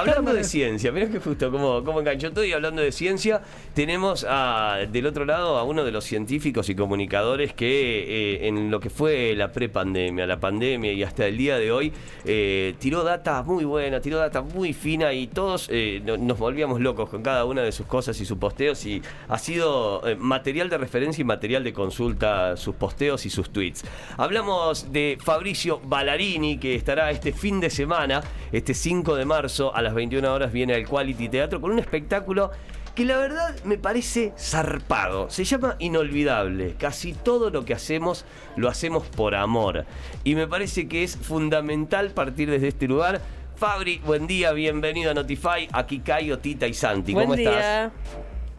Hablando de ciencia, mirá que justo como, como enganchó todo y hablando de ciencia, tenemos del otro lado a uno de los científicos y comunicadores que eh, en lo que fue la prepandemia, la pandemia y hasta el día de hoy, eh, tiró data muy buena, tiró data muy fina y todos eh, nos volvíamos locos con cada una de sus cosas y sus posteos y ha sido material de referencia y material de consulta sus posteos y sus tweets. Hablamos de Fabricio Ballarini que estará este fin de semana, este 5 de marzo, a las 21 horas viene al Quality Teatro con un espectáculo que la verdad me parece zarpado. Se llama Inolvidable. Casi todo lo que hacemos lo hacemos por amor. Y me parece que es fundamental partir desde este lugar. Fabri, buen día, bienvenido a Notify. Aquí Caio, Tita y Santi. ¿Cómo estás?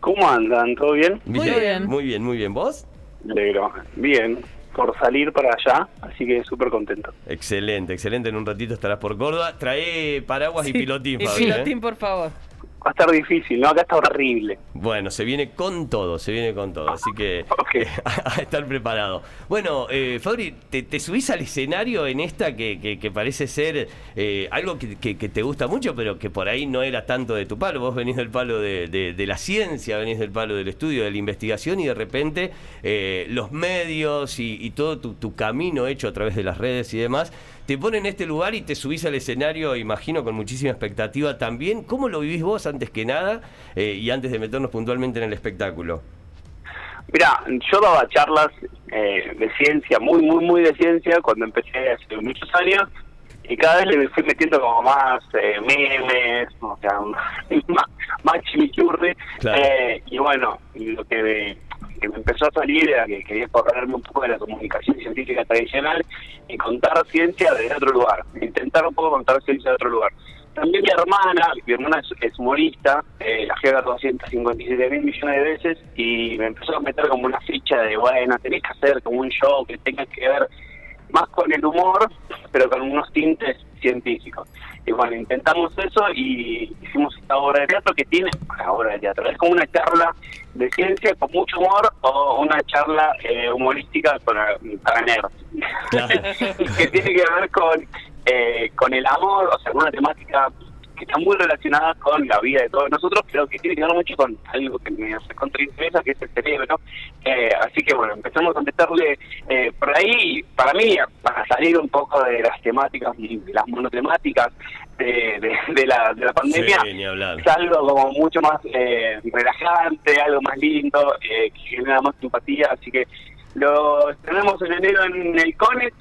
¿Cómo andan? ¿Todo bien? Muy bien. Muy bien, muy bien. ¿Vos? Alegro. Bien por salir para allá, así que súper contento. Excelente, excelente. En un ratito estarás por Córdoba. Trae paraguas y pilotín, Y pilotín, ¿eh? por favor va a estar difícil, ¿no? Acá está horrible. Bueno, se viene con todo, se viene con todo, así que a, estar preparado. Bueno, eh, Fabri, te, subís al escenario en esta que, parece ser eh, algo que, te gusta mucho, pero que por ahí no era tanto de tu palo. Vos venís del palo de, la ciencia, venís del palo del estudio, de la investigación y de repente eh, los medios y, todo tu, tu camino hecho a través de las redes y demás te ponen en este lugar y te subís al escenario, imagino, con muchísima expectativa también. ¿Cómo lo vivís vos antes que nada eh, y antes de meternos puntualmente en el espectáculo? Mira, yo daba charlas eh, de ciencia, muy, muy, muy de ciencia, cuando empecé hace muchos años, y cada vez le fui metiendo como más eh, memes, o sea, más, más chimichurri, y bueno, lo que que me empezó a salir era que quería correrme un poco de la comunicación científica tradicional y contar ciencia de otro lugar, intentar un poco contar ciencia de otro lugar. También mi hermana, mi hermana es, humorista, eh, la lleva 257 mil millones de veces y me empezó a meter como una ficha de, bueno, tenés que hacer como un show que tenga que ver más con el humor, pero con unos tintes científicos. Y bueno, intentamos eso y hicimos esta obra de teatro que tiene, una obra de teatro, es como una charla de ciencia con mucho humor o una charla eh, humorística para, para negros. que tiene que ver con, eh, con el amor, o sea, una temática que está muy relacionada con la vida de todos nosotros, pero que tiene que ver mucho con algo que me hace contrainteresa, que es el cerebro. Eh, así que bueno, empezamos a meterle eh, por ahí, para mí, para salir un poco de las temáticas y de las monotemáticas de, de, la, de la pandemia, es algo como mucho más eh, relajante, algo más lindo, que genera más simpatía, así que lo tenemos en enero en el CONET,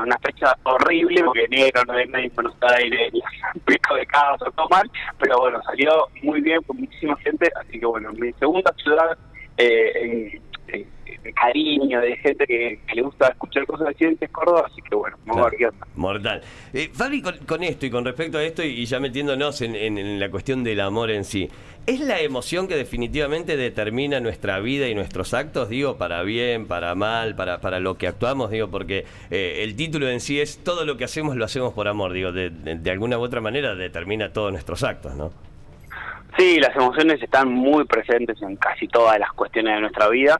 una fecha horrible, porque enero no hay nadie en Buenos Aires, pico de caos, todo mal, pero bueno, salió muy bien con muchísima gente, así que bueno, mi segunda ciudad eh, de cariño, de gente que, le gusta escuchar cosas de ciencia es Córdoba, así que bueno, vamos a ver qué onda. Mortal. Eh, Fabi, con, esto y con respecto a esto, y, ya metiéndonos en, la cuestión del amor en sí, ¿es la emoción que definitivamente determina nuestra vida y nuestros actos? Digo, para bien, para mal, para, para lo que actuamos, digo, porque eh, el título en sí es todo lo que hacemos lo hacemos por amor, digo, de, de alguna u otra manera determina todos nuestros actos, ¿no? Sí, las emociones están muy presentes en casi todas las cuestiones de nuestra vida.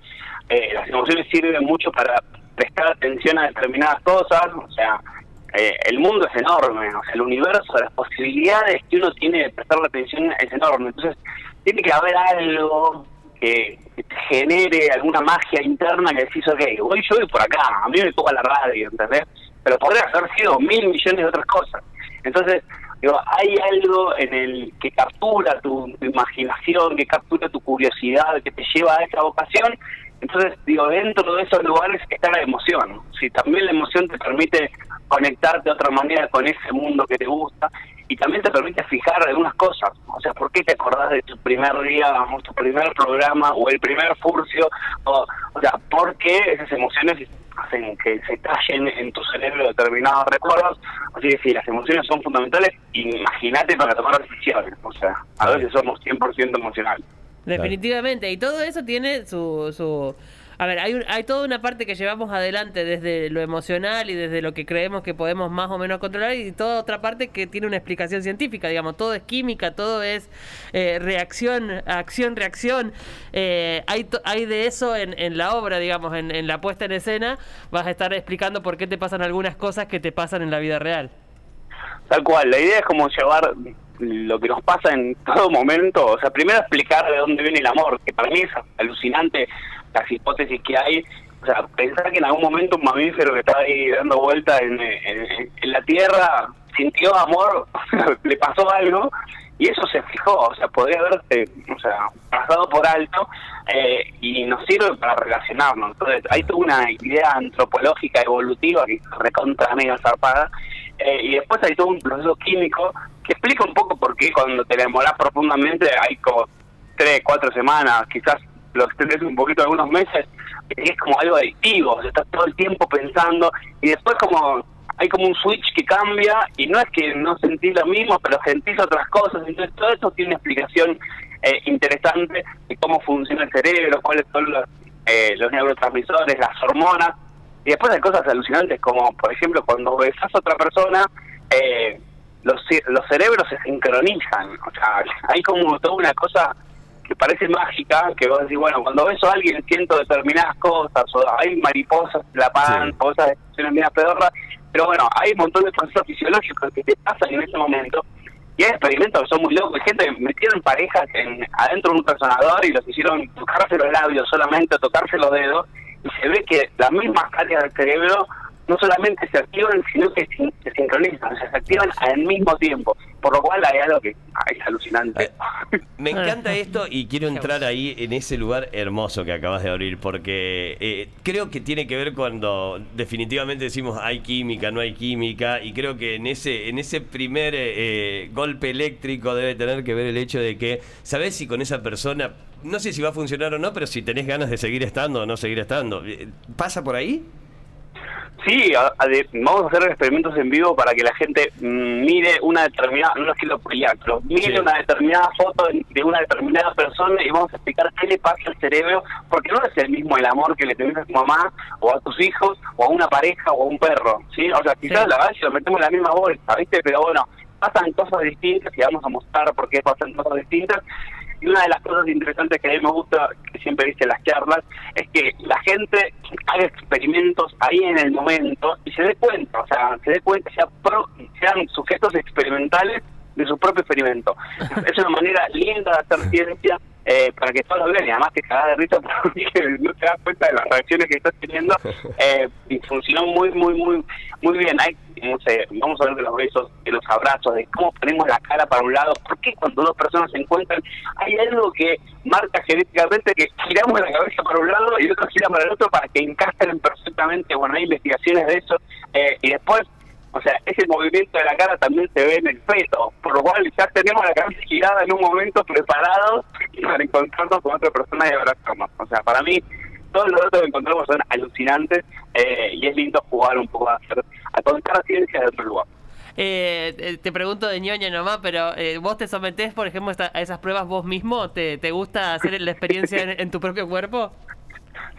Eh, las emociones sirven mucho para prestar atención a determinadas cosas, o sea, eh, el mundo es enorme, o sea, el universo, las posibilidades que uno tiene de prestar la atención es enorme. Entonces, tiene que haber algo que, genere alguna magia interna que decís, ok, hoy yo voy por acá, a mí me toca la radio, ¿entendés? Pero podría haber sido mil millones de otras cosas. Entonces, Digo, hay algo en el que captura tu, imaginación, que captura tu curiosidad, que te lleva a esa vocación. Entonces, digo, dentro de esos lugares está la emoción. Si también la emoción te permite conectarte de otra manera con ese mundo que te gusta y también te permite fijar algunas cosas. O sea, ¿por qué te acordás de tu primer día, tu primer programa o el primer furcio? O, o sea, ¿por qué esas emociones hacen que se tallen en tu cerebro determinados recuerdos. Así que sí, las emociones son fundamentales. Imagínate para tomar decisiones. O sea, a veces somos 100% emocionales. Definitivamente. Y todo eso tiene su, su a ver, hay, hay toda una parte que llevamos adelante desde lo emocional y desde lo que creemos que podemos más o menos controlar y toda otra parte que tiene una explicación científica, digamos, todo es química, todo es eh, reacción, acción, reacción. Eh, hay, hay de eso en, en la obra, digamos, en, en la puesta en escena, vas a estar explicando por qué te pasan algunas cosas que te pasan en la vida real. Tal cual, la idea es como llevar lo que nos pasa en todo momento, o sea, primero explicar de dónde viene el amor, que para mí es alucinante las hipótesis que hay. O sea, pensar que en algún momento un mamífero que estaba ahí dando vueltas en, la Tierra sintió amor, le pasó algo y eso se fijó, o sea, podría haberse o sea, pasado por alto eh, y nos sirve para relacionarnos. Entonces, hay toda una idea antropológica evolutiva que recontra mega zarpada eh, y después hay todo un proceso químico que explica un poco por qué cuando te enamoras profundamente hay como tres, cuatro semanas, quizás lo extendes un poquito algunos meses, es como algo adictivo, estás todo el tiempo pensando y después como hay como un switch que cambia y no es que no sentís lo mismo, pero sentís otras cosas, entonces todo eso tiene una explicación eh, interesante de cómo funciona el cerebro, cuáles son los, eh, los neurotransmisores, las hormonas, y después hay cosas alucinantes como, por ejemplo, cuando besas a otra persona, eh, los, los cerebros se sincronizan, o sea, hay como toda una cosa que parece mágica, que vos decís, bueno, cuando beso a alguien siento determinadas cosas, o hay mariposas en la panza, cosas de media pedorra, pero bueno, hay un montón de procesos fisiológicos que te pasan en ese momento, y hay experimentos que son muy locos, hay gente metieron parejas en, adentro de un resonador y los hicieron tocarse los labios solamente, tocarse los dedos, y se ve que las mismas áreas del cerebro no solamente se activan, sino que se, sincronizan, o sea, se activan al mismo tiempo. Por lo cual hay algo que es alucinante. Eh, me encanta esto y quiero entrar ahí en ese lugar hermoso que acabas de abrir, porque eh, creo que tiene que ver cuando definitivamente decimos hay química, no hay química, y creo que en ese, en ese primer eh, golpe eléctrico debe tener que ver el hecho de que, ¿sabes si con esa persona, no sé si va a funcionar o no, pero si tenés ganas de seguir estando o no seguir estando? ¿Pasa por ahí? Sí, vamos a hacer experimentos en vivo para que la gente mm, mire una determinada, no es que lo pero mire una determinada foto de, una determinada persona y vamos a explicar qué le pasa al cerebro, porque no es el mismo el amor que le tenés a tu mamá o a tus hijos o a una pareja o a un perro, ¿sí? O sea, quizás la verdad lo metemos en la misma bolsa, ¿viste? Pero bueno, pasan cosas distintas y vamos a mostrar por qué pasan cosas distintas y una de las cosas interesantes que a mí me gusta, que siempre dice en las charlas, es que la gente haga experimentos ahí en el momento y se dé cuenta, o sea, se dé cuenta, sea sean sujetos experimentales de su propio experimento. Es una manera linda de hacer ciencia eh, para que todos lo vean y además que cagás de risa porque no te das cuenta de las reacciones que estás teniendo eh, y funcionó muy, muy, muy muy bien. Hay, vamos a ver de los besos, de los abrazos, de cómo ponemos la cara para un lado, porque cuando dos personas se encuentran hay algo que marca genéticamente que giramos la cabeza para un lado y el otro gira para el otro para que encajen perfectamente. Bueno, hay investigaciones de eso eh, y después o sea, ese movimiento de la cara también se ve en el feto, por lo cual ya tenemos la cabeza girada en un momento preparados para encontrarnos con otra persona y abrazarnos. O sea, para mí, todos los datos que encontramos son alucinantes eh, y es lindo jugar un poco a, hacer, a contar ciencia de otro lugar. Eh, eh, te pregunto de ñoña nomás, pero ¿vos te sometés, por ejemplo, a esas pruebas vos mismo? ¿Te, te gusta hacer la experiencia en tu propio cuerpo?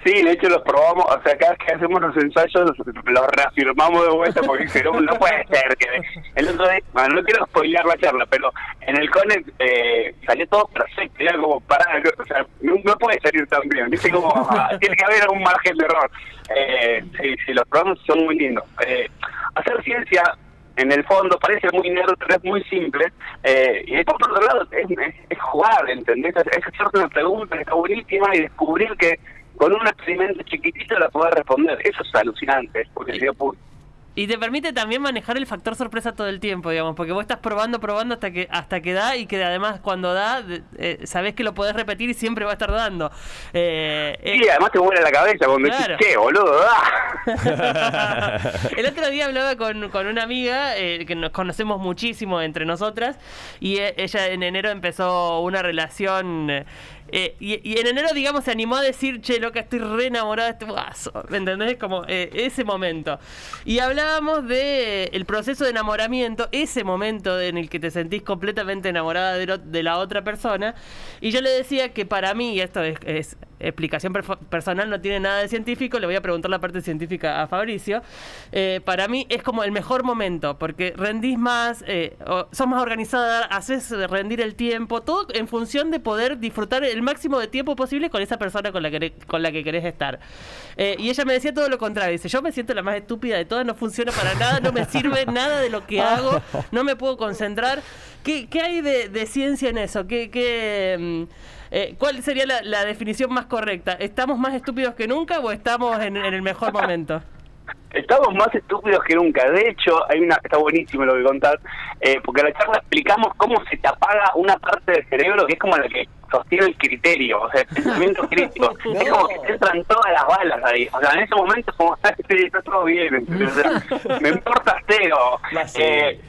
Sí, de hecho los probamos, o sea, cada vez que hacemos los ensayos los reafirmamos de vuelta porque no, no puede ser que el otro día, bueno, no quiero spoilear la charla, pero en el Connect eh, salió todo perfecto, era como, para, o sea, no, puede salir tan bien, dice como, ah, tiene que haber algún margen de error. Eh, sí, sí, los programas son muy lindos. Eh, hacer ciencia en el fondo parece muy nerd, pero es muy simple. Eh, y por otro lado es, es, jugar, ¿entendés? Es hacerte una pregunta está buenísima y descubrir que con un experimento chiquitito la puedes responder. Eso es alucinante, porque se dio y te permite también manejar el factor sorpresa todo el tiempo, digamos, porque vos estás probando, probando hasta que hasta que da y que además cuando da, eh, sabés que lo podés repetir y siempre va a estar dando. Eh, sí, además te muere la cabeza cuando decís, ¿qué, boludo? Da. el otro día hablaba con, con una amiga eh, que nos conocemos muchísimo entre nosotras y eh, ella en enero empezó una relación eh, eh, y, en enero, digamos, se animó a decir, che, loca, estoy re enamorada de este vaso. ¿Me entendés? Como eh, ese momento. Y hablábamos de el proceso de enamoramiento, ese momento en el que te sentís completamente enamorada de, la otra persona. Y yo le decía que para mí, esto es, explicación personal, no tiene nada de científico, le voy a preguntar la parte científica a Fabricio. Eh, para mí es como el mejor momento, porque rendís más, sos más organizada, haces rendir el tiempo, todo en función de poder disfrutar el el máximo de tiempo posible con esa persona con la que, con la que querés estar. Eh, y ella me decía todo lo contrario. Dice, yo me siento la más estúpida de todas, no funciona para nada, no me sirve nada de lo que hago, no me puedo concentrar. ¿Qué, qué hay de, ciencia en eso? ¿Qué, qué mm, eh, ¿Cuál sería la, definición más correcta? ¿Estamos más estúpidos que nunca o estamos en el mejor momento? Estamos más estúpidos que nunca. De hecho, hay una está buenísimo lo que contás, eh, porque en la charla explicamos cómo se te apaga una parte del cerebro que es como la que sostiene el criterio, o sea, el pensamiento crítico. Es como que te entran todas las balas ahí. O sea, en ese momento es como, está todo bien, me importa cero. Eh,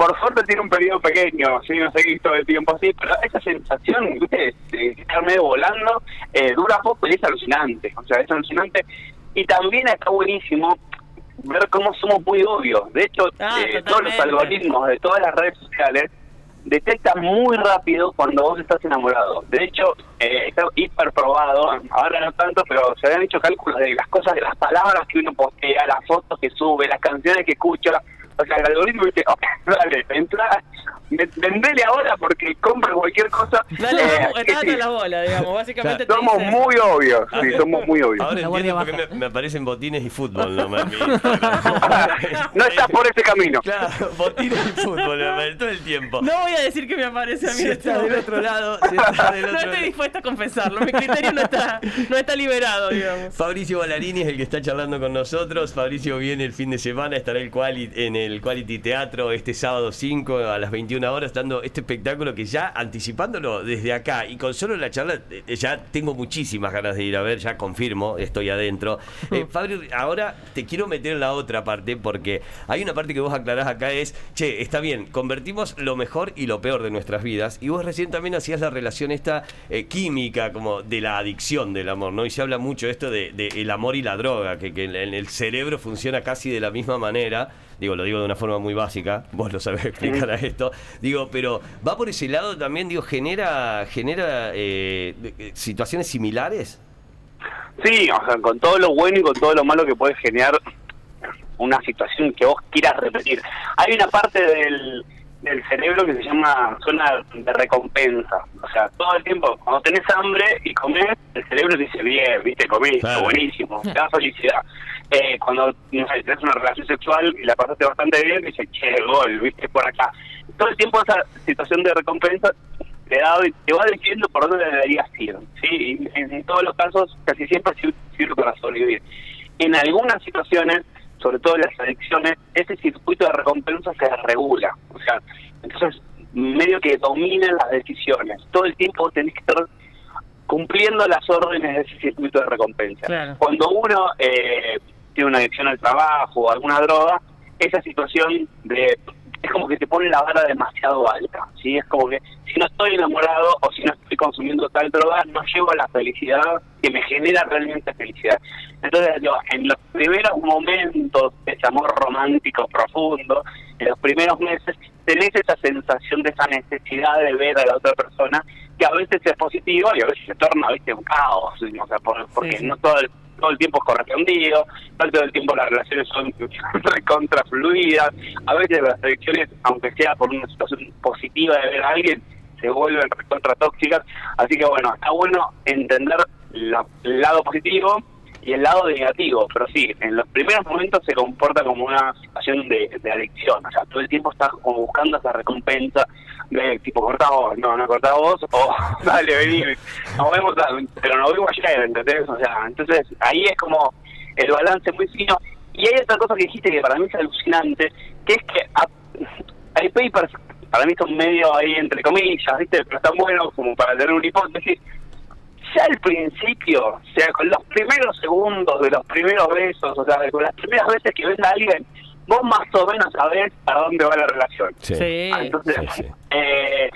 por suerte tiene un periodo pequeño, ¿sí? no sé todo el tiempo así, pero esa sensación de, estar medio volando eh, dura poco y es alucinante. O sea, es alucinante y también está buenísimo ver cómo somos muy obvios. De hecho, ah, eh, todos los algoritmos de todas las redes sociales detectan muy rápido cuando vos estás enamorado. De hecho, eh, está hiper probado, ahora no tanto, pero se habían hecho cálculos de las cosas, de las palabras que uno postea, las fotos que sube, las canciones que escucha. O sea, el algoritmo dice, ok, dale, entra vendele ahora porque compra cualquier cosa. Dale, eh, la bola, digamos, básicamente. somos muy obvios, sí, somos muy obvios. Ahora entiendo por qué me, aparecen botines y fútbol, no, no estás por ese camino. Claro, botines y fútbol, todo el tiempo. No voy a decir que me aparece a mí. Si está del otro lado. no estoy dispuesta a confesarlo, mi criterio no está, no está liberado, digamos. Fabricio Ballarini es el que está charlando con nosotros. Fabricio viene el fin de semana, estará el en el Quality Teatro este sábado 5 a las 21 una hora dando este espectáculo que ya anticipándolo desde acá y con solo la charla eh, ya tengo muchísimas ganas de ir a ver, ya confirmo, estoy adentro. Eh, Fabio, ahora te quiero meter en la otra parte porque hay una parte que vos aclarás acá es, che, está bien, convertimos lo mejor y lo peor de nuestras vidas y vos recién también hacías la relación esta eh, química como de la adicción del amor, ¿no? Y se habla mucho esto de, el amor y la droga, que, que en el cerebro funciona casi de la misma manera digo, lo digo de una forma muy básica, vos lo sabés explicar a esto, digo, pero va por ese lado también, digo, genera, genera eh, situaciones similares. Sí, o sea, con todo lo bueno y con todo lo malo que puede generar una situación que vos quieras repetir. Hay una parte del, del cerebro que se llama zona de recompensa. O sea, todo el tiempo, cuando tenés hambre y comés, el cerebro te dice, bien, viste, comiste, buenísimo, te da felicidad. Eh, cuando no sé, tenés una relación sexual y la pasaste bastante bien, dice, che, gol, viste, por acá. Todo el tiempo esa situación de recompensa te, da, te va diciendo por dónde deberías ir. ¿sí? en, todos los casos, casi siempre sirve para sobrevivir. En algunas situaciones, sobre todo en las adicciones, ese circuito de recompensa se regula. O sea, entonces medio que dominan las decisiones. Todo el tiempo tenés que estar cumpliendo las órdenes de ese circuito de recompensa. Cuando uno eh, tiene una adicción al trabajo o alguna droga, esa situación de es como que te pone la vara demasiado alta, ¿sí? Es como que si no estoy enamorado o si no estoy consumiendo tal droga, no llevo a la felicidad que me genera realmente felicidad. Entonces, yo, en los primeros momentos de ese amor romántico profundo, en los primeros meses, tenés esa sensación de esa necesidad de ver a la otra persona, que a veces es positivo y a veces se torna, viste, un caos, o sea, porque no todo el todo el tiempo es correspondido, no todo el tiempo las relaciones son recontra fluidas, a veces las elecciones, aunque sea por una situación positiva de ver a alguien, se vuelven recontra tóxicas, así que bueno, está bueno entender el lado positivo y el lado negativo, pero sí, en los primeros momentos se comporta como una situación de, adicción, o sea, todo el tiempo estás como buscando esa recompensa de tipo, corta vos, no, no corta vos, o dale, vení, nos vemos, pero nos vemos ayer, ¿entendés? O sea, entonces ahí es como el balance muy fino, y hay otra cosa que dijiste que para mí es alucinante, que es que hay papers, para mí son medio ahí entre comillas, ¿viste? Pero están buenos como para tener una hipótesis, ya al principio, o sea, con los primeros segundos de los primeros besos, o sea, con las primeras veces que ves a alguien, vos más o menos sabés a dónde va la relación. Sí. Sí. Entonces, Sí, sí. eh,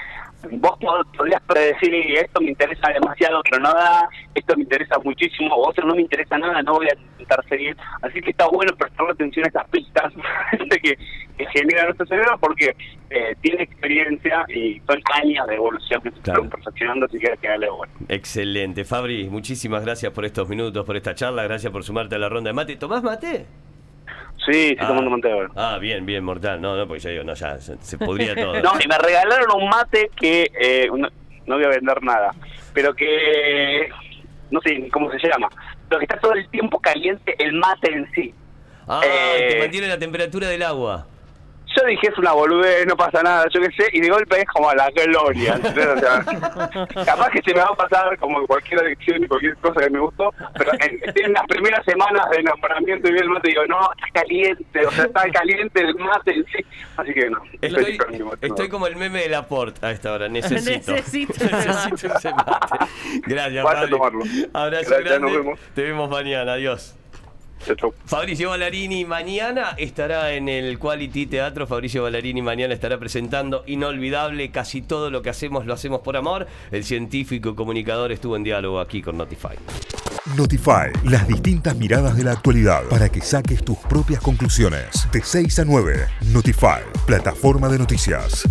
vos pod- podrías predecir, "Y esto me interesa demasiado, pero no da, esto me interesa muchísimo, o otro no me interesa nada, no voy a intentar seguir. Así que está bueno prestar atención a estas pistas de que, que genera nuestro cerebro porque eh, tiene experiencia y son años de evolución que se Claro. están perfeccionando, así que hay que darle bueno. Excelente. Fabri, muchísimas gracias por estos minutos, por esta charla. Gracias por sumarte a la ronda de mate. ¿Tomás mate? Sí, estoy Ah. tomando mate ahora. Ah, bien, bien, mortal. No, no, porque ya digo, no, ya se, podría todo. No, y me regalaron un mate que eh, no, no voy a vender nada, pero que no sé cómo se llama, pero que está todo el tiempo caliente el mate en sí. Ah, Eh, te mantiene la temperatura del agua. Yo dije es una boludez, no pasa nada, yo qué sé, y de golpe es como la gloria. O sea, capaz que se me va a pasar como cualquier adicción y cualquier cosa que me gustó, pero en, en las primeras semanas de enamoramiento y vi el mate digo, no, está caliente, o sea, está caliente el mate en sí. Así que no, Estoy, con mi mate, estoy como el meme de Laporte a esta hora. Necesito. Necesito ese Necesito ese mate. Gracias, a. Abrazo Gracias, grande. nos vemos. Te vemos mañana. Adiós. Chau, chau. Fabricio Ballarini mañana estará en el Quality Teatro. Fabricio Ballarini mañana estará presentando Inolvidable. Casi todo lo que hacemos lo hacemos por amor. El científico y comunicador estuvo en diálogo aquí con Notify. Notify, las distintas miradas de la actualidad para que saques tus propias conclusiones. De 6 a 9, Notify, plataforma de noticias.